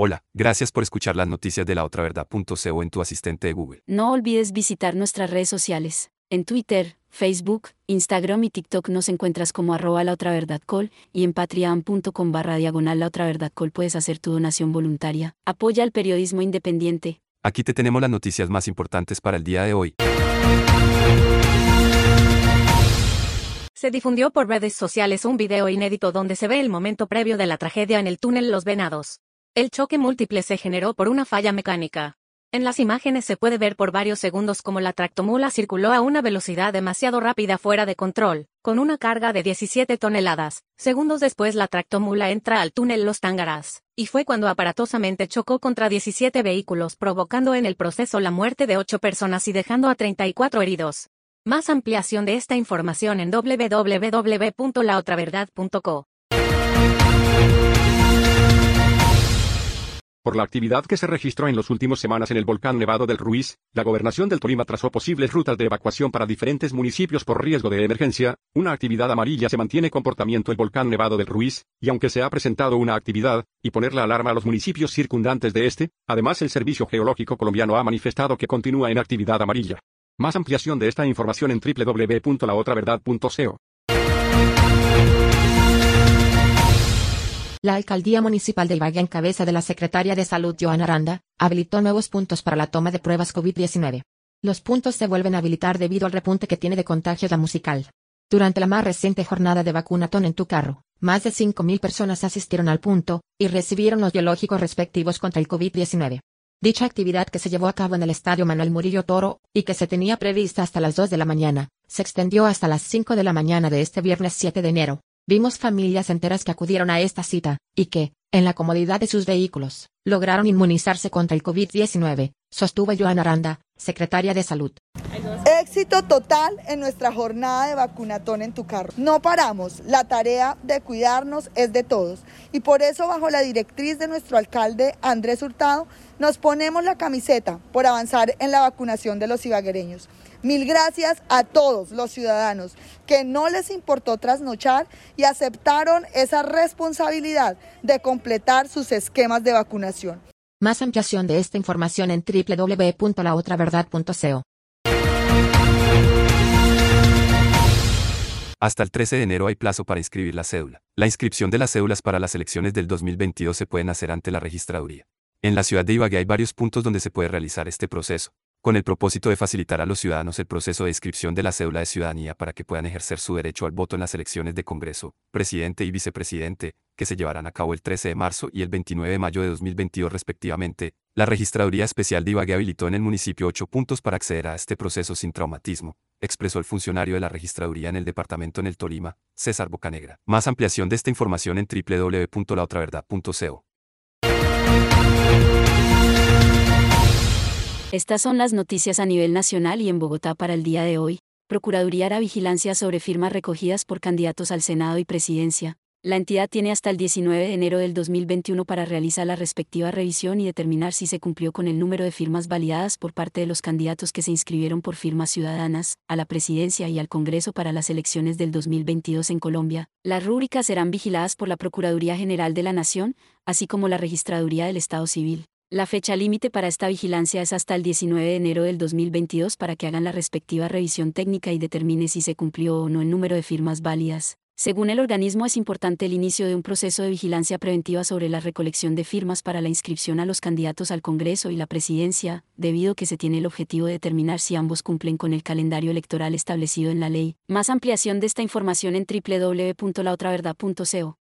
Hola, gracias por escuchar las noticias de la otra verdad.co en tu asistente de Google. No olvides visitar nuestras redes sociales. En Twitter, Facebook, Instagram y TikTok nos encuentras como arroba la otra verdad call y en patreon.com barra diagonal la otra verdad call puedes hacer tu donación voluntaria. Apoya al periodismo independiente. Aquí te tenemos las noticias más importantes para el día de hoy. Se difundió por redes sociales un video inédito donde se ve el momento previo de la tragedia en el túnel Los Venados. El choque múltiple se generó por una falla mecánica. En las imágenes se puede ver por varios segundos cómo la tractomula circuló a una velocidad demasiado rápida fuera de control, con una carga de 17 toneladas. Segundos después la tractomula entra al túnel Los Tángaras, y fue cuando aparatosamente chocó contra 17 vehículos provocando en el proceso la muerte de 8 personas y dejando a 34 heridos. Más ampliación de esta información en www.laotraverdad.co. Por la actividad que se registró en las últimas semanas en el volcán Nevado del Ruiz, la gobernación del Tolima trazó posibles rutas de evacuación para diferentes municipios por riesgo de emergencia. Una actividad amarilla se mantiene comportamiento el volcán Nevado del Ruiz, y aunque se ha presentado una actividad, y poner la alarma a los municipios circundantes de este, además el Servicio Geológico Colombiano ha manifestado que continúa en actividad amarilla. Más ampliación de esta información en www.laotraverdad.co. La alcaldía municipal de Ibagué en cabeza de la secretaria de Salud Joana Aranda, habilitó nuevos puntos para la toma de pruebas COVID-19. Los puntos se vuelven a habilitar debido al repunte que tiene de contagios la musical. Durante la más reciente jornada de vacunatón en tu carro, más de 5.000 personas asistieron al punto y recibieron los biológicos respectivos contra el COVID-19. Dicha actividad que se llevó a cabo en el Estadio Manuel Murillo Toro, y que se tenía prevista hasta las 2 de la mañana, se extendió hasta las 5 de la mañana de este viernes 7 de enero. Vimos familias enteras que acudieron a esta cita, y que, en la comodidad de sus vehículos, lograron inmunizarse contra el COVID-19, sostuvo Joana Aranda, secretaria de Salud. Éxito total en nuestra jornada de vacunatón en tu carro. No paramos, la tarea de cuidarnos es de todos y por eso bajo la directriz de nuestro alcalde Andrés Hurtado nos ponemos la camiseta por avanzar en la vacunación de los ibaguereños. Mil gracias a todos los ciudadanos que no les importó trasnochar y aceptaron esa responsabilidad de completar sus esquemas de vacunación. Más ampliación de esta información en www.laotraverdad.co. Hasta el 13 de enero hay plazo para inscribir la cédula. La inscripción de las cédulas para las elecciones del 2022 se pueden hacer ante la registraduría. En la ciudad de Ibagué hay varios puntos donde se puede realizar este proceso, con el propósito de facilitar a los ciudadanos el proceso de inscripción de la cédula de ciudadanía para que puedan ejercer su derecho al voto en las elecciones de Congreso, presidente y vicepresidente, que se llevarán a cabo el 13 de marzo y el 29 de mayo de 2022 respectivamente. La Registraduría Especial de Ibagué habilitó en el municipio ocho puntos para acceder a este proceso sin traumatismo, expresó el funcionario de la Registraduría en el departamento en el Tolima, César Bocanegra. Más ampliación de esta información en www.laotraverdad.co. Estas son las noticias a nivel nacional y en Bogotá para el día de hoy. Procuraduría hará vigilancia sobre firmas recogidas por candidatos al Senado y Presidencia. La entidad tiene hasta el 19 de enero del 2021 para realizar la respectiva revisión y determinar si se cumplió con el número de firmas validadas por parte de los candidatos que se inscribieron por firmas ciudadanas a la presidencia y al Congreso para las elecciones del 2022 en Colombia. Las rúbricas serán vigiladas por la Procuraduría General de la Nación, así como la Registraduría del Estado Civil. La fecha límite para esta vigilancia es hasta el 19 de enero del 2022 para que hagan la respectiva revisión técnica y determine si se cumplió o no el número de firmas válidas. Según el organismo es importante el inicio de un proceso de vigilancia preventiva sobre la recolección de firmas para la inscripción a los candidatos al Congreso y la presidencia, debido a que se tiene el objetivo de determinar si ambos cumplen con el calendario electoral establecido en la ley. Más ampliación de esta información en www.laotraverdad.co.